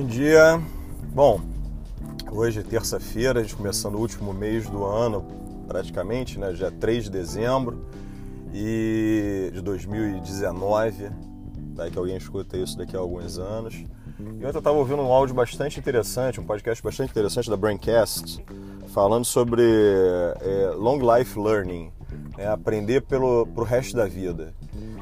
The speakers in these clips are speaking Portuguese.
Bom dia. Bom, hoje é terça-feira, a gente começando o último mês do ano, praticamente, né? Dia 3 de dezembro e de 2019. Daí que alguém escuta isso daqui a alguns anos. E ontem eu estava ouvindo um áudio bastante interessante, um podcast bastante interessante da Braincast, falando sobre é, long life learning, é, aprender pelo pro resto da vida.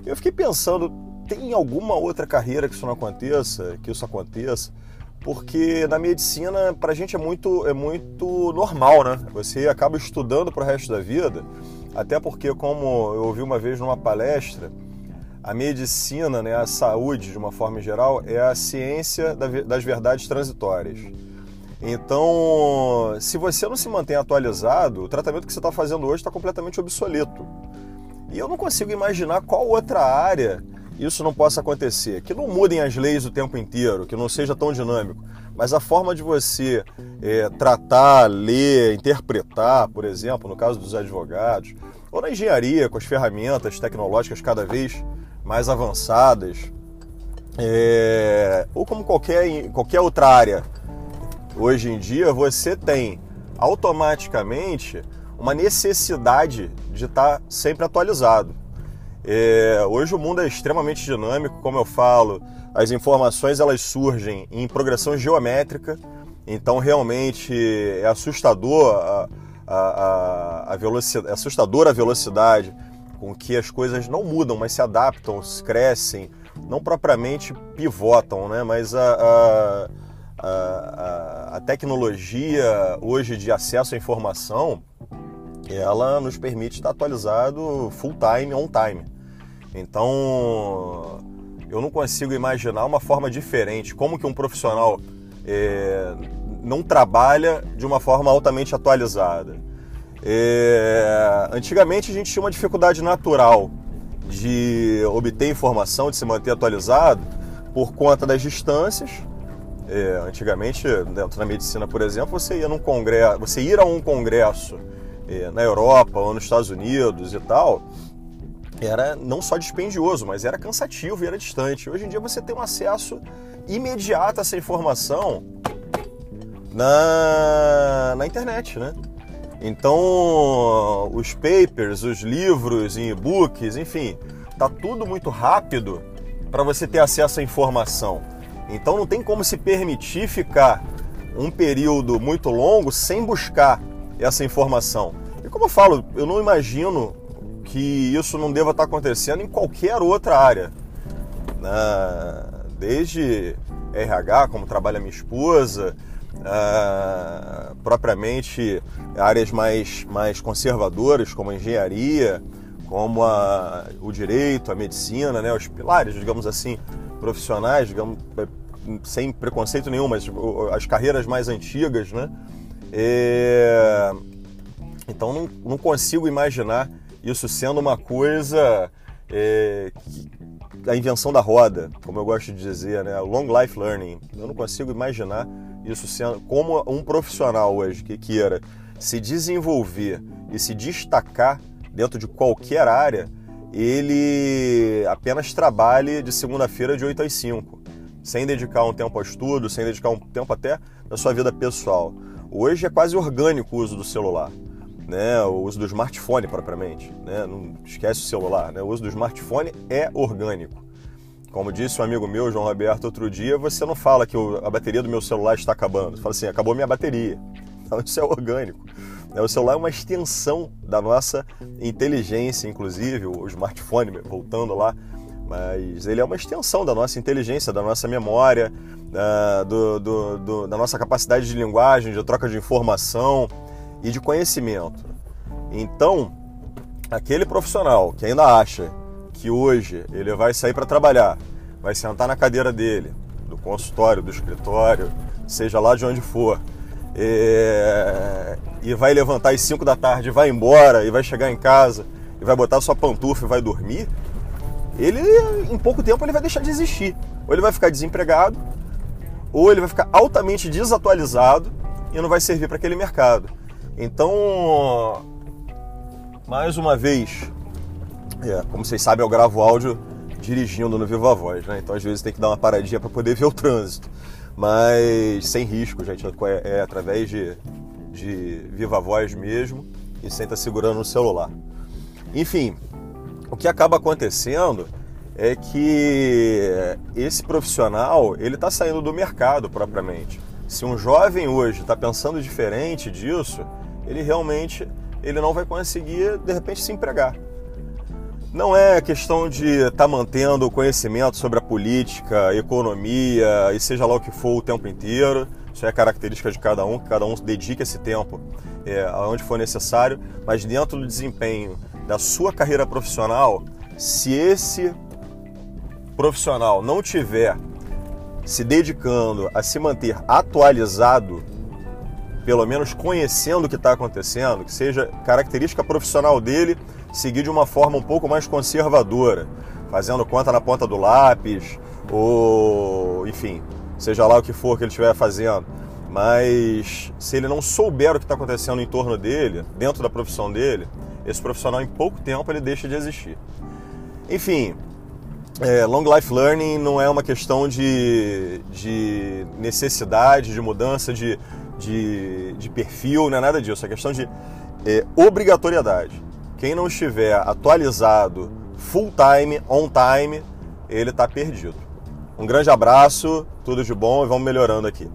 Eu fiquei pensando, tem alguma outra carreira que isso não aconteça, que isso aconteça? Porque na medicina, para a gente é muito, é muito normal, né? Você acaba estudando para o resto da vida, até porque, como eu ouvi uma vez numa palestra, a medicina, né, a saúde, de uma forma geral, é a ciência das verdades transitórias. Então, se você não se mantém atualizado, o tratamento que você está fazendo hoje está completamente obsoleto. E eu não consigo imaginar qual outra área isso não possa acontecer. Que não mudem as leis o tempo inteiro, que não seja tão dinâmico. Mas a forma de você é, tratar, ler, interpretar, por exemplo, no caso dos advogados, ou na engenharia, com as ferramentas tecnológicas cada vez mais avançadas, é, ou como qualquer, qualquer outra área, hoje em dia você tem automaticamente uma necessidade de estar sempre atualizado. É, hoje o mundo é extremamente dinâmico, como eu falo, as informações elas surgem em progressão geométrica, então realmente é assustador a, a, a, a velocidade, é assustadora a velocidade com que as coisas não mudam, mas se adaptam, crescem, não propriamente pivotam, né? mas a, a, a tecnologia hoje de acesso à informação ela nos permite estar atualizado full time, on time. Então, eu não consigo imaginar uma forma diferente, como que um profissional é, não trabalha de uma forma altamente atualizada. É, antigamente a gente tinha uma dificuldade natural de obter informação, de se manter atualizado por conta das distâncias. É, antigamente, dentro da medicina, por exemplo, você ia num congresso, você ir a um congresso é, na Europa ou nos Estados Unidos e tal, era não só dispendioso, mas era cansativo e era distante. Hoje em dia você tem um acesso imediato a essa informação na, na internet, né? Então, os papers, os livros e-books, enfim, tá tudo muito rápido para você ter acesso à informação. Então não tem como se permitir ficar um período muito longo sem buscar essa informação. E como eu falo, eu não imagino que isso não deva estar acontecendo em qualquer outra área. Né? Desde RH, como trabalha minha esposa, uh, propriamente áreas mais, mais conservadoras, como a engenharia, como a, o direito, a medicina, né? os pilares, digamos assim, profissionais, digamos, sem preconceito nenhum, mas as carreiras mais antigas, né? É... Então não, não consigo imaginar isso sendo uma coisa é, a invenção da roda, como eu gosto de dizer, né? long life learning. Eu não consigo imaginar isso sendo como um profissional hoje que queira se desenvolver e se destacar dentro de qualquer área, ele apenas trabalhe de segunda-feira de 8 às 5, sem dedicar um tempo ao estudo, sem dedicar um tempo até na sua vida pessoal. Hoje é quase orgânico o uso do celular né, o uso do smartphone propriamente, né, não esquece o celular, né, o uso do smartphone é orgânico. Como disse um amigo meu, João Roberto, outro dia, você não fala que a bateria do meu celular está acabando, você fala assim, acabou minha bateria. Então isso é orgânico. Né, o celular é uma extensão da nossa inteligência, inclusive, o smartphone, voltando lá, mas ele é uma extensão da nossa inteligência, da nossa memória, da, do, do, do, da nossa capacidade de linguagem, de troca de informação, e de conhecimento. Então, aquele profissional que ainda acha que hoje ele vai sair para trabalhar, vai sentar na cadeira dele, do consultório, do escritório, seja lá de onde for, é... e vai levantar às 5 da tarde, vai embora e vai chegar em casa e vai botar sua pantufa e vai dormir, ele em pouco tempo ele vai deixar de existir. Ou ele vai ficar desempregado, ou ele vai ficar altamente desatualizado e não vai servir para aquele mercado. Então, mais uma vez, é, como vocês sabem, eu gravo áudio dirigindo no Viva Voz, né? Então às vezes tem que dar uma paradinha para poder ver o trânsito. mas sem risco, gente. É, é através de, de viva voz mesmo e sem estar segurando no celular. Enfim, o que acaba acontecendo é que esse profissional ele está saindo do mercado propriamente. Se um jovem hoje está pensando diferente disso, ele realmente ele não vai conseguir de repente se empregar. Não é questão de estar tá mantendo o conhecimento sobre a política, economia e seja lá o que for o tempo inteiro. Isso é característica de cada um, que cada um dedique esse tempo é, aonde for necessário, mas dentro do desempenho da sua carreira profissional, se esse profissional não tiver se dedicando a se manter atualizado, pelo menos conhecendo o que está acontecendo, que seja característica profissional dele seguir de uma forma um pouco mais conservadora, fazendo conta na ponta do lápis, ou enfim, seja lá o que for que ele estiver fazendo. Mas se ele não souber o que está acontecendo em torno dele, dentro da profissão dele, esse profissional em pouco tempo ele deixa de existir. Enfim, é, long life learning não é uma questão de, de necessidade, de mudança de, de, de, perfil, não é nada disso. É questão de é, obrigatoriedade. Quem não estiver atualizado full time, on time, ele está perdido. Um grande abraço, tudo de bom e vamos melhorando aqui.